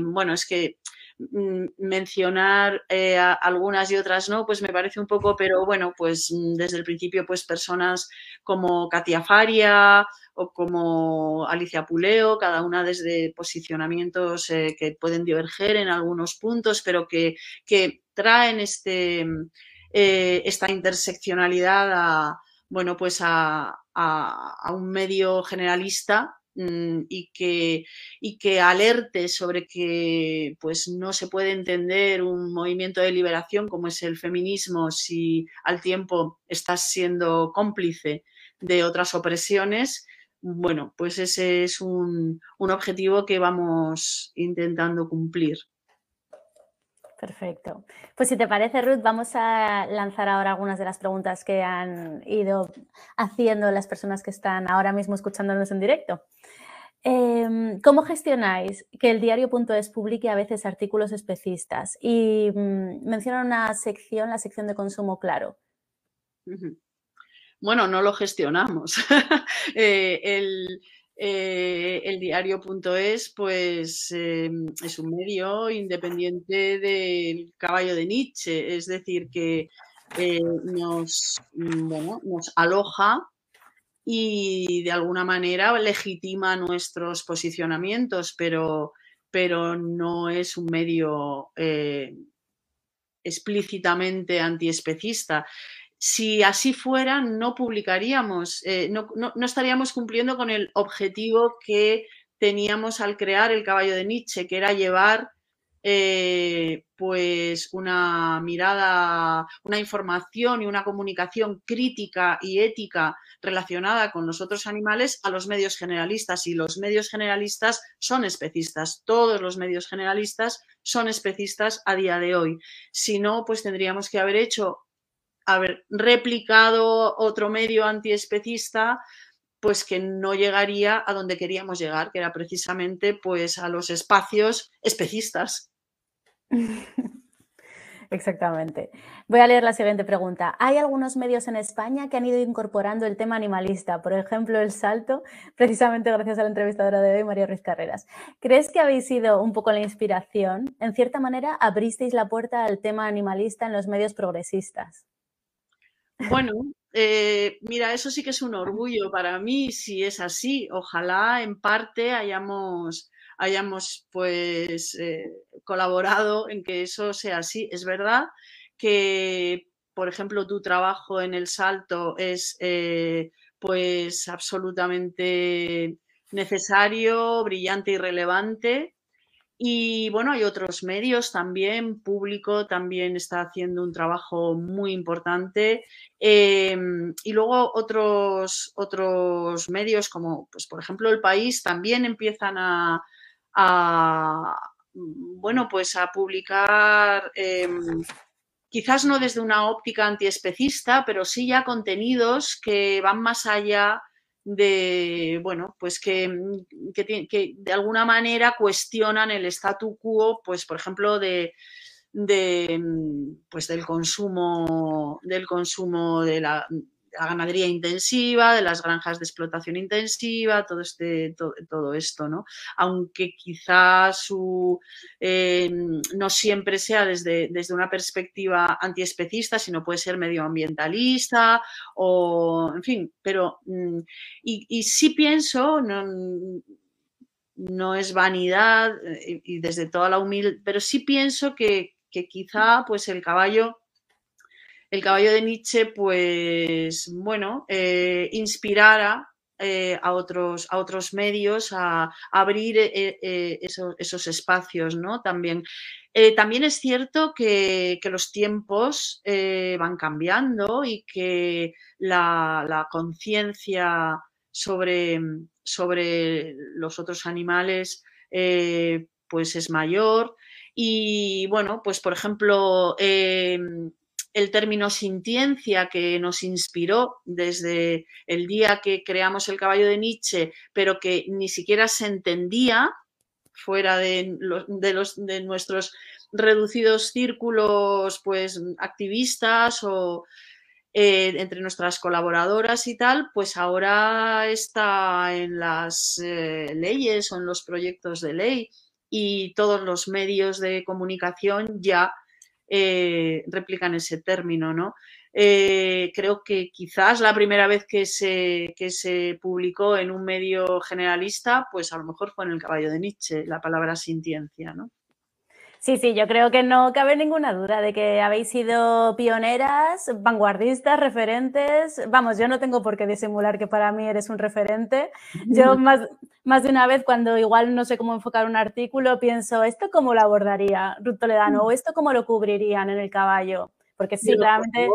bueno, es que mencionar eh, algunas y otras no, pues me parece un poco, pero bueno, pues mm, desde el principio, pues personas como Katia Faria o como Alicia Puleo, cada una desde posicionamientos eh, que pueden diverger en algunos puntos, pero que, traen este, eh, esta interseccionalidad a, bueno, pues a, un medio generalista Mm, y que, y que alerte sobre que pues, no se puede entender un movimiento de liberación como es el feminismo si al tiempo estás siendo cómplice de otras opresiones, bueno, pues ese es un, un objetivo que vamos intentando cumplir. Perfecto. Pues si te parece, Ruth, vamos a lanzar ahora algunas de las preguntas que han ido haciendo las personas que están ahora mismo escuchándonos en directo. Em, ¿Cómo gestionáis que el diario.es publique a veces artículos especistas? Y mm, menciona una sección, la sección de consumo claro. Bueno, no lo gestionamos. Eh, el, eh, diario.es pues em, es un medio independiente del caballo de Nietzsche, es decir, que eh, mm, nos aloja y de alguna manera legitima nuestros posicionamientos, pero, pero no es un medio eh, explícitamente antiespecista. Si así fuera, no publicaríamos, eh, no, estaríamos cumpliendo con el objetivo que teníamos al crear el caballo de Nietzsche, que era llevar eh, pues una mirada, una información y una comunicación crítica y ética relacionada con los otros animales a los medios generalistas. Y los medios generalistas son especistas. Todos los medios generalistas son especistas a día de hoy. Si no, pues tendríamos que haber hecho, haber replicado otro medio antiespecista pues que no llegaría a donde queríamos llegar, que era precisamente pues a los espacios especistas. Exactamente. Voy a leer la siguiente pregunta. Hay algunos medios en España que han ido incorporando el tema animalista, por ejemplo, el salto, precisamente gracias a la entrevistadora de hoy, María Ruiz Carreras. ¿Crees que habéis sido un poco la inspiración? En cierta manera, abristeis la puerta al tema animalista en los medios progresistas. Bueno, eh, mira, eso sí que es un orgullo para mí, si es así. Ojalá en parte hayamos hayamos pues eh, colaborado en que eso sea así. Es verdad que, por ejemplo, tu trabajo en el salto es eh, pues absolutamente necesario, brillante y relevante. Y bueno, hay otros medios también, público también está haciendo un trabajo muy importante. Em, y luego otros, otros medios como, pues, por ejemplo, El País también empiezan a, bueno, pues a publicar, em, quizás no desde una óptica antiespecista, pero sí ya contenidos que van más allá de, bueno, pues que, mm, que, de alguna manera cuestionan el statu quo, pues por ejemplo, de, de pues del consumo, del consumo de la, la ganadería intensiva, de las granjas de explotación intensiva, todo, este, todo, esto, ¿no? Aunque quizás su, eh, no siempre sea desde, desde una perspectiva antiespecista, sino puede ser medioambientalista o, en fin, pero, mm, y, sí pienso, no, no es vanidad eh, y desde toda la humildad, pero sí pienso que, que quizá pues el caballo el caballo de Nietzsche, pues bueno, eh, inspirara eh, a, otros, a otros medios a, abrir eh, esos, espacios, ¿no? También. también es cierto que, los tiempos van cambiando y que la, conciencia sobre, sobre los otros animales pues es mayor. Y bueno, pues por ejemplo, el término sintiencia que nos inspiró desde el día que creamos el caballo de Nietzsche, pero que ni siquiera se entendía fuera de, los, de, nuestros reducidos círculos pues, activistas o eh, entre nuestras colaboradoras y tal, pues ahora está en las eh, leyes o en los proyectos de ley y todos los medios de comunicación ya eh, replican ese término, ¿no? Eh, creo que quizás la primera vez que se, que se publicó en un medio generalista, pues a lo mejor fue en el caballo de Nietzsche, la palabra sintiencia, ¿no? Sí, sí, yo creo que no cabe ninguna duda de que habéis sido pioneras, vanguardistas, referentes. Vamos, yo no tengo por qué disimular que para mí eres un referente. Yo más, más de una vez cuando igual no sé cómo enfocar un artículo, pienso, ¿esto cómo lo abordaría Ruth Toledano? ¿O esto cómo lo cubrirían en el caballo? Porque sí, realmente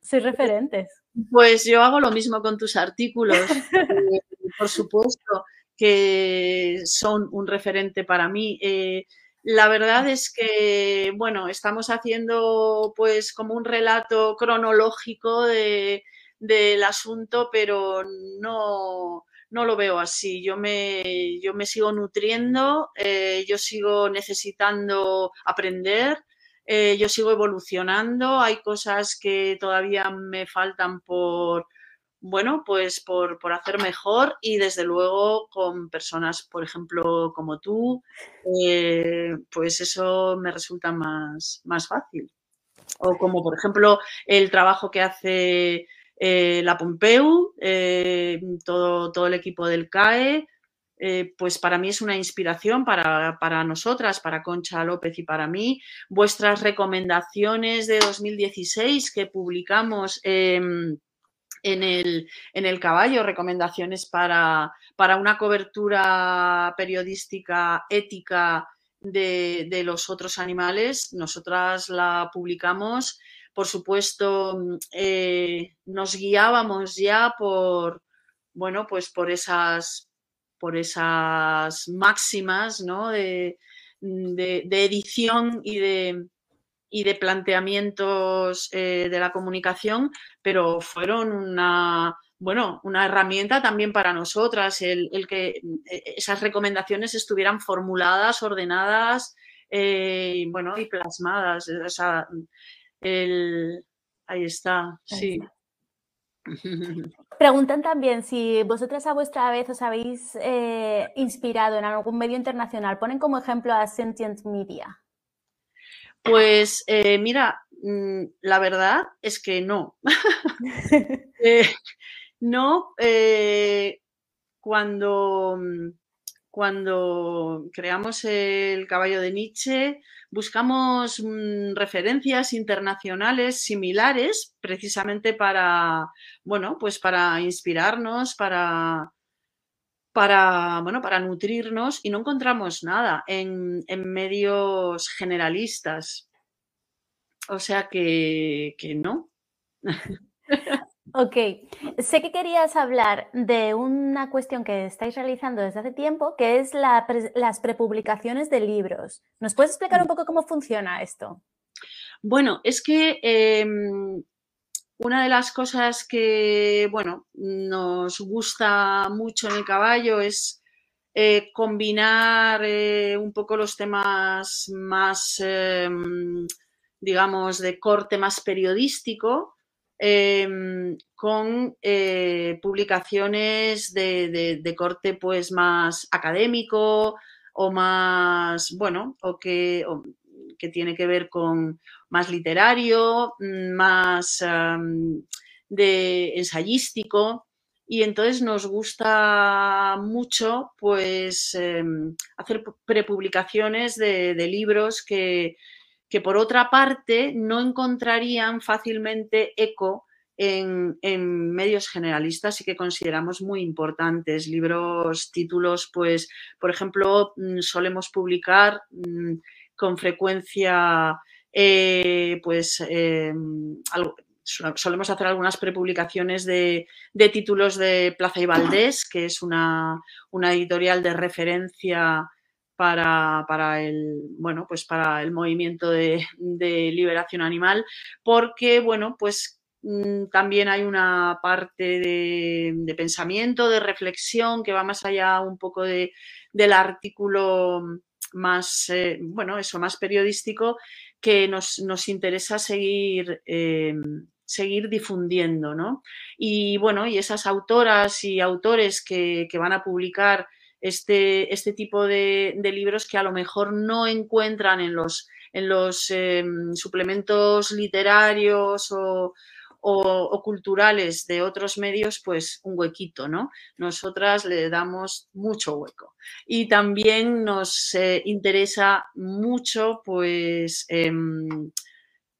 sois referentes. Pues yo hago lo mismo con tus artículos. Eh, por supuesto que son un referente para mí. Eh, la verdad es que, bueno, estamos haciendo pues como un relato cronológico de, del asunto, pero no, no lo veo así. Yo me, yo me sigo nutriendo, eh, yo sigo necesitando aprender, eh, yo sigo evolucionando, hay cosas que todavía me faltan por, bueno, pues por, hacer mejor y desde luego con personas, por ejemplo, como tú, eh, pues eso me resulta más, más fácil. O como, por ejemplo, el trabajo que hace eh, la Pompeu, eh, todo, todo, el equipo del CAE, pues para mí es una inspiración para, para, nosotras, para Concha López y para mí. Vuestras recomendaciones de 2016 que publicamos en el, en el caballo, recomendaciones para, para, una cobertura periodística ética de, de, los otros animales. Nosotras la publicamos. Por supuesto, eh, nos guiábamos ya por, bueno, pues por esas, por esas máximas ¿no? de, de edición y de, y de planteamientos eh, de la comunicación, pero fueron una, bueno, una herramienta también para nosotras, el, que eh, esas recomendaciones estuvieran formuladas, ordenadas eh, bueno, y plasmadas. ahí está, sí. Preguntan también si vosotras a vuestra vez os habéis inspirado en algún medio internacional. Ponen como ejemplo a Sentient Media. Pues eh, mira, mm, la verdad es que no. Eh, no, eh, cuando, mm, cuando creamos el caballo de Nietzsche, buscamos mm, referencias internacionales similares precisamente para, bueno, pues para inspirarnos, para, para, bueno, para nutrirnos y no encontramos nada en, medios generalistas. O sea que, que no. Ok, sé que querías hablar de una cuestión que estáis realizando desde hace tiempo, que es las prepublicaciones de libros. ¿Nos puedes explicar un poco cómo funciona esto? Bueno, es que em, una de las cosas que, bueno, nos gusta mucho en el caballo es eh, combinar eh, un poco los temas más, em, digamos, de corte más periodístico em, con eh, publicaciones de, corte pues más académico o más, bueno, o que, que tiene que ver con más literario, mm, más de ensayístico. Y entonces nos gusta mucho pues em, hacer prepublicaciones de, libros que, que, por otra parte no encontrarían fácilmente eco en, medios generalistas y que consideramos muy importantes. Libros, títulos, pues, por ejemplo, mm, solemos publicar mm, con frecuencia eh, pues em, solemos hacer algunas prepublicaciones de, títulos de Plaza y Valdés, que es una, editorial de referencia para, el, bueno, pues para el movimiento de, liberación animal, porque bueno, pues mm, también hay una parte de, pensamiento, de reflexión que va más allá un poco del artículo más, eh, bueno, eso, más periodístico que nos, interesa seguir, eh, seguir difundiendo, ¿no? Y bueno, y esas autoras y autores que, van a publicar este, este tipo de, libros que a lo mejor no encuentran en los, en los em, suplementos literarios o, o, culturales de otros medios, pues un huequito, ¿no? Nosotras le damos mucho hueco. Y también nos eh, interesa mucho, pues, em,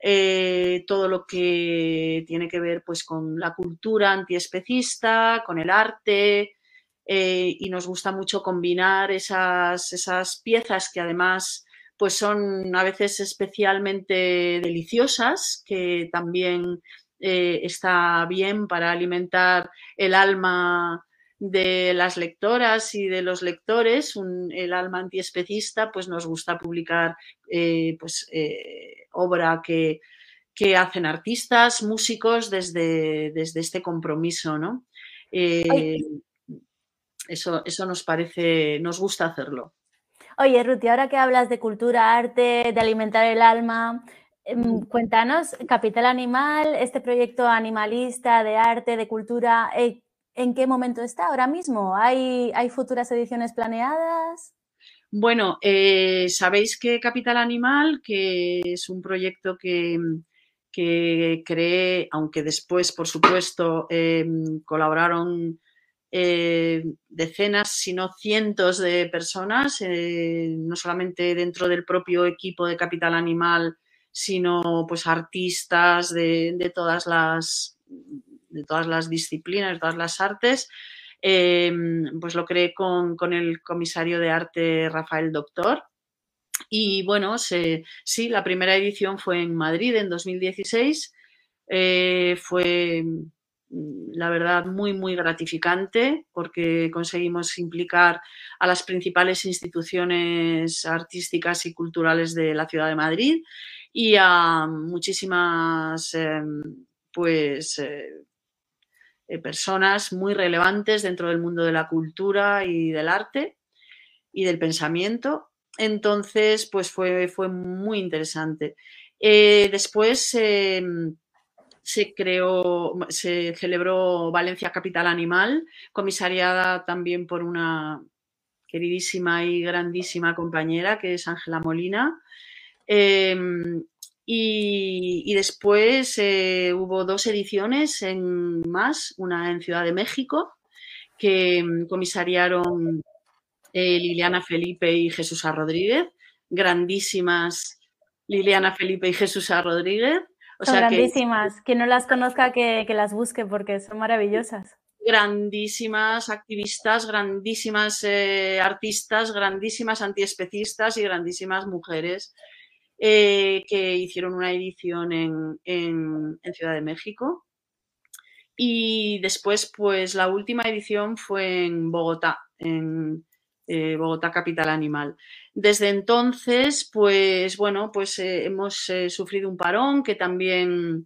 eh, todo lo que tiene que ver, pues, con la cultura antiespecista, con el arte, eh, y nos gusta mucho combinar esas, esas piezas que además pues son a veces especialmente deliciosas, que también eh, está bien para alimentar el alma de las lectoras y de los lectores, el alma antiespecista, pues nos gusta publicar eh, pues, eh, obra que, hacen artistas, músicos desde, desde este compromiso, ¿no? eso, eso nos parece, nos gusta hacerlo. Oye, Ruth, ahora que hablas de cultura, arte, de alimentar el alma, cuéntanos, Capital Animal, este proyecto animalista de arte, de cultura, eh, ¿en qué momento está ahora mismo? ¿Hay, hay futuras ediciones planeadas? Bueno, eh, sabéis que Capital Animal, que es un proyecto que, que creé, aunque después, por supuesto, em, colaboraron eh, decenas, si no cientos de personas, no solamente dentro del propio equipo de Capital Animal, sino pues artistas de, todas, las, de todas las disciplinas, de todas las artes. Em, pues lo creé con, el comisario de arte Rafael Doctor. Y bueno, sí, la primera edición fue en Madrid en 2016. Eh, fue la verdad muy muy gratificante porque conseguimos implicar a las principales instituciones artísticas y culturales de la ciudad de Madrid y a muchísimas em, pues eh, personas muy relevantes dentro del mundo de la cultura y del arte y del pensamiento. Entonces, pues fue, fue muy interesante. Eh, después em, se creó, se celebró Valencia Capital Animal, comisariada también por una queridísima y grandísima compañera que es Ángela Molina. Em, y, después eh, hubo dos ediciones en más, una en Ciudad de México, que em, comisariaron eh, Liliana Felipe y Jesús A. Rodríguez, grandísimas Liliana Felipe y Jesús A. Rodríguez. son grandísimas. Que... Quien no las conozca, que, las busque porque son maravillosas. grandísimas activistas, grandísimas eh, artistas, grandísimas antiespecistas y grandísimas mujeres eh, que hicieron una edición en, Ciudad de México. Y después, pues la última edición fue en Bogotá, en eh, Bogotá Capital Animal. Desde entonces, pues bueno, pues hemos sufrido un parón que también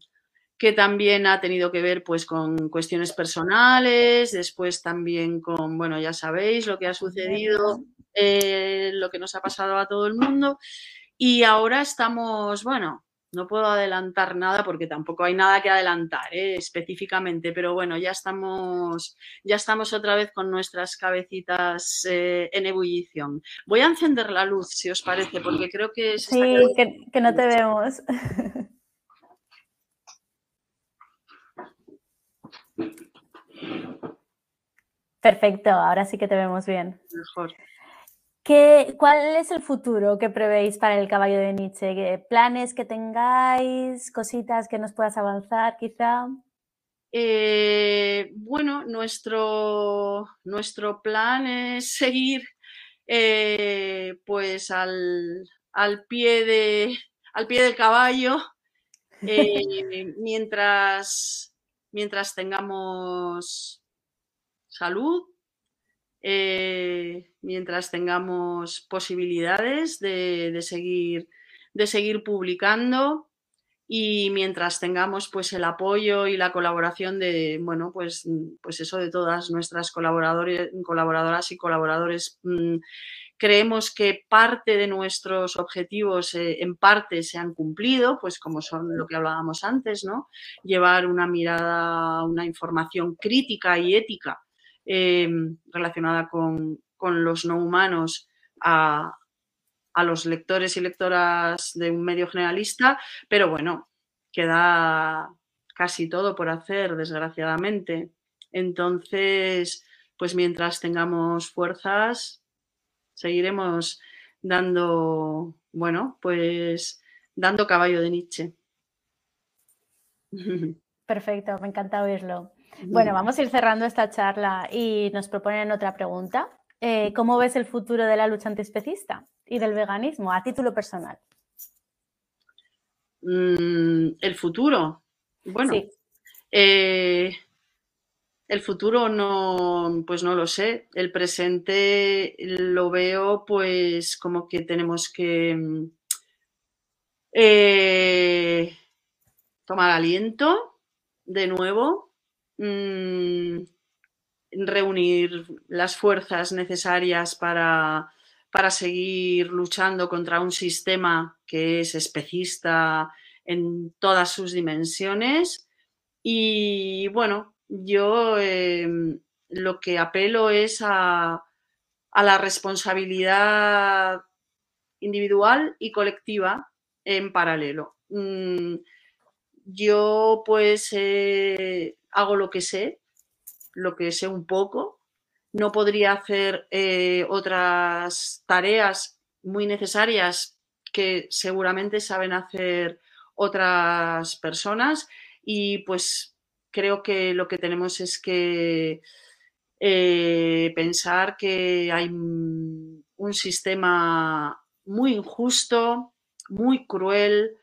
que también ha tenido que ver pues con cuestiones personales, después también con, bueno, ya sabéis lo que ha sucedido, eh, lo que nos ha pasado a todo el mundo. Y ahora estamos, bueno, no puedo adelantar nada porque tampoco hay nada que adelantar ¿eh? específicamente, pero bueno, ya estamos, ya estamos otra vez con nuestras cabecitas eh, en ebullición. Voy a encender la luz, si os parece, porque creo que... sí, que, que no te vemos. Perfecto, ahora sí que te vemos bien. Mejor. ¿Qué, ¿Cuál es el futuro que prevéis para el caballo de Nietzsche? ¿Planes que tengáis? ¿Cositas que nos puedas avanzar quizá? Eh, bueno, nuestro, nuestro plan es seguir eh, pues al, pie de, al pie del caballo eh, mientras mientras tengamos salud, eh, mientras tengamos posibilidades de, seguir, publicando y mientras tengamos pues el apoyo y la colaboración de bueno pues pues eso de todas nuestras colaboradores colaboradoras y colaboradores mm, Creemos que parte de nuestros objetivos eh, en parte se han cumplido, pues como son lo que hablábamos antes, ¿no? Llevar una mirada, una información crítica y ética em, relacionada con, los no humanos a, a los lectores y lectoras de un medio generalista, pero bueno, queda casi todo por hacer, desgraciadamente. Entonces, pues mientras tengamos fuerzas, seguiremos dando, bueno, pues dando caballo de Nietzsche. Perfecto, me encanta oírlo. Bueno, vamos a ir cerrando esta charla y nos proponen otra pregunta. Eh, ¿Cómo ves el futuro de la lucha antiespecista y del veganismo a título personal? Mm, el futuro. Bueno, sí. Eh, el futuro no, pues no lo sé. El presente lo veo pues como que tenemos que mm, eh, tomar aliento de nuevo, mm, reunir las fuerzas necesarias para, para seguir luchando contra un sistema que es especista en todas sus dimensiones. Y bueno, yo em, lo que apelo es a, la responsabilidad individual y colectiva en paralelo. Mm, yo pues eh, hago lo que sé, lo que sé un poco. No podría hacer eh, otras tareas muy necesarias que seguramente saben hacer otras personas y pues creo que lo que tenemos es que eh, pensar que hay un sistema muy injusto, muy cruel,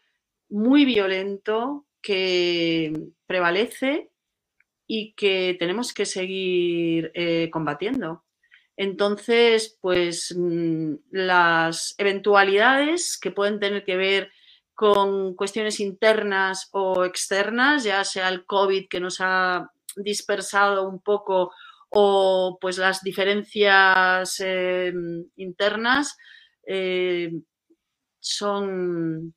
muy violento que prevalece y que tenemos que seguir eh, combatiendo. Entonces, pues mm, las eventualidades que pueden tener que ver con cuestiones internas o externas, ya sea el COVID que nos ha dispersado un poco o pues las diferencias em, internas eh, son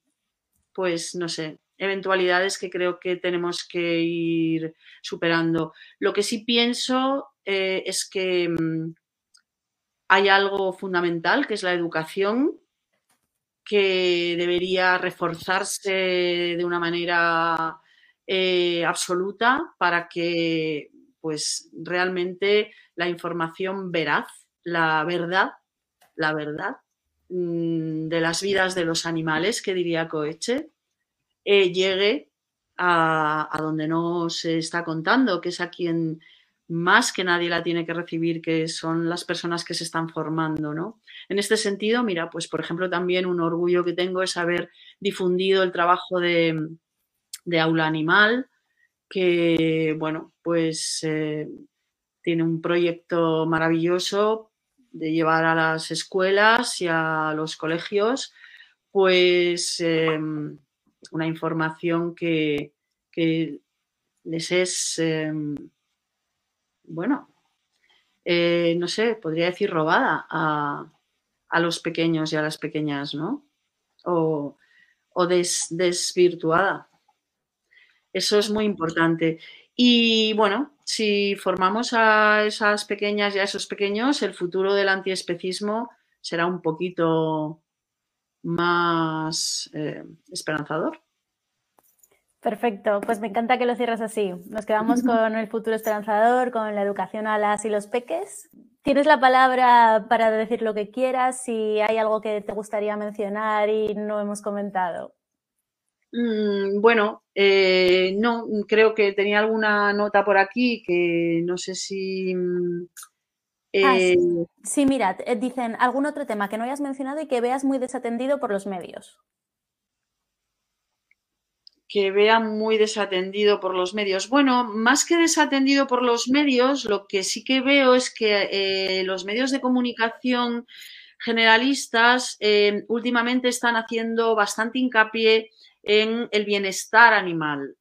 pues no sé eventualidades que creo que tenemos que ir superando. Lo que sí pienso eh, es que mm, hay algo fundamental que es la educación que debería reforzarse de una manera eh, absoluta para que pues realmente la información veraz, la verdad, la verdad mm, de las vidas de los animales, que diría Coeche, eh, llegue a, donde no se está contando, que es aquí en, más que nadie la tiene que recibir, que son las personas que se están formando, ¿no? En este sentido, mira, pues por ejemplo también un orgullo que tengo es haber difundido el trabajo de, Aula Animal, que, bueno, pues eh, tiene un proyecto maravilloso de llevar a las escuelas y a los colegios, pues em, una información que, les es, em, bueno, eh, no sé, podría decir robada a, los pequeños y a las pequeñas, ¿no? O, desvirtuada. Eso es muy importante. Y bueno, si formamos a esas pequeñas y a esos pequeños, el futuro del antiespecismo será un poquito más eh, esperanzador. Perfecto, pues me encanta que lo cierres así. Nos quedamos con el futuro esperanzador, con la educación a las y los peques. Tienes la palabra para decir lo que quieras, si hay algo que te gustaría mencionar y no hemos comentado. Mm, bueno, eh, no, creo que tenía alguna nota por aquí que no sé si... Ah, eh, sí. mirad, eh, dicen algún otro tema que no hayas mencionado y que veas muy desatendido por los medios. Que vea muy desatendido por los medios. Bueno, más que desatendido por los medios, lo que sí que veo es que los medios de comunicación generalistas últimamente están haciendo bastante hincapié en el bienestar animal.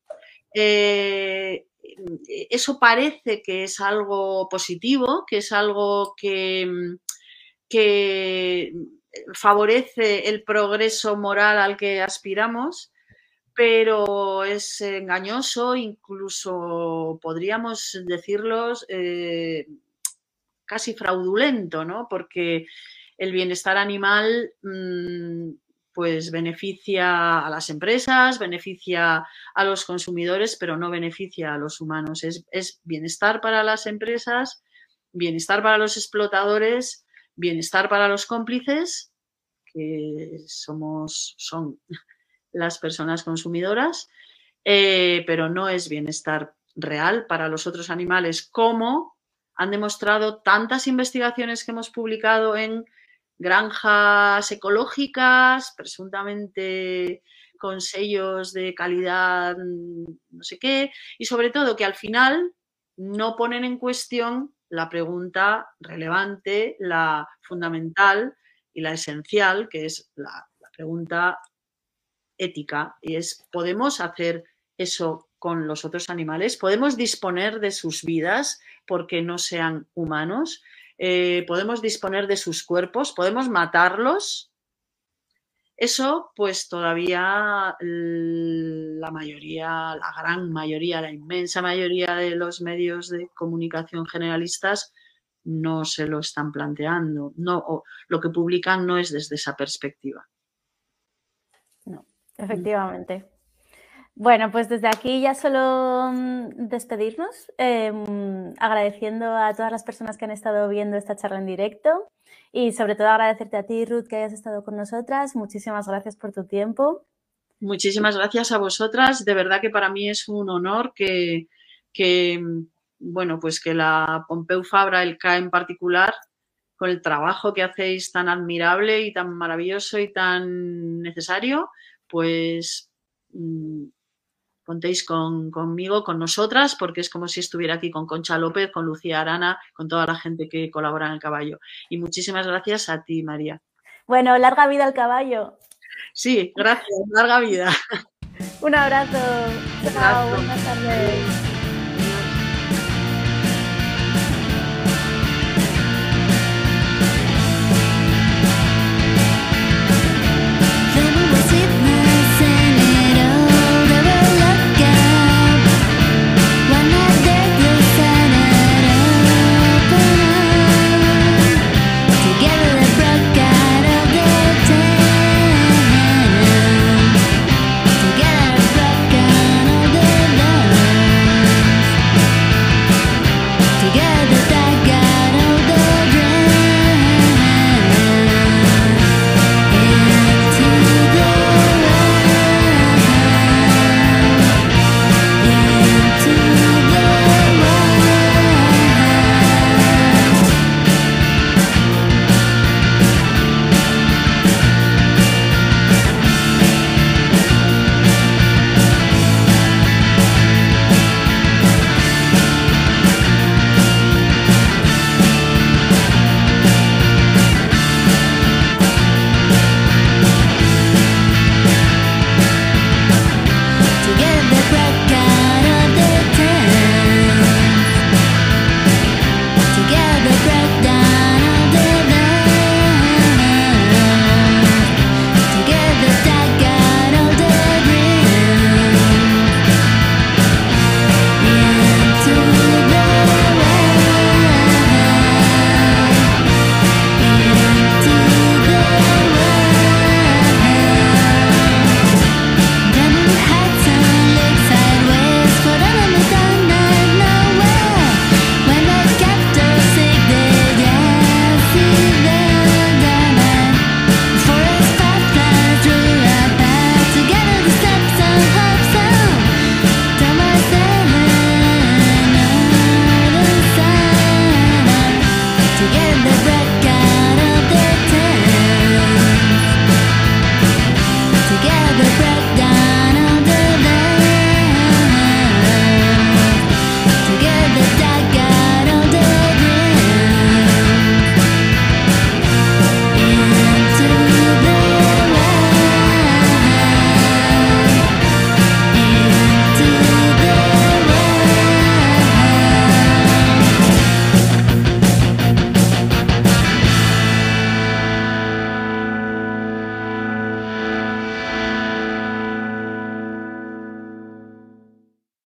Eh, eso parece que es algo positivo, que es algo que, que favorece el progreso moral al que aspiramos, pero es engañoso, incluso podríamos decirlo eh, casi fraudulento, ¿no? Porque el bienestar animal mm, pues beneficia a las empresas, beneficia a los consumidores, pero no beneficia a los humanos. Es, bienestar para las empresas, bienestar para los explotadores, bienestar para los cómplices, que somos, son las personas consumidoras, eh, pero no es bienestar real para los otros animales, como han demostrado tantas investigaciones que hemos publicado en granjas ecológicas, presuntamente con sellos de calidad, no sé qué, y sobre todo que al final no ponen en cuestión la pregunta relevante, la fundamental y la esencial, que es la, la pregunta ética, y es, ¿podemos hacer eso con los otros animales? ¿Podemos disponer de sus vidas porque no sean humanos? Eh, podemos disponer de sus cuerpos, podemos matarlos. Eso, pues todavía la mayoría, la gran mayoría, la inmensa mayoría de los medios de comunicación generalistas no se lo están planteando. No, lo que publican no es desde esa perspectiva. No, efectivamente. Bueno, pues desde aquí ya solo mm, despedirnos, em, agradeciendo a todas las personas que han estado viendo esta charla en directo y sobre todo agradecerte a ti, Ruth, que hayas estado con nosotras. Muchísimas gracias por tu tiempo. Muchísimas gracias a vosotras. De verdad que para mí es un honor que, que bueno, pues que la Pompeu Fabra, el CA en particular, con el trabajo que hacéis tan admirable y tan maravilloso y tan necesario, pues mm, contéis con, conmigo, con nosotras, porque es como si estuviera aquí con Concha López, con Lucía Arana, con toda la gente que colabora en el caballo. Y muchísimas gracias a ti, María. Bueno, larga vida al caballo. Sí, gracias, larga vida. Un abrazo. Chao, buenas tardes.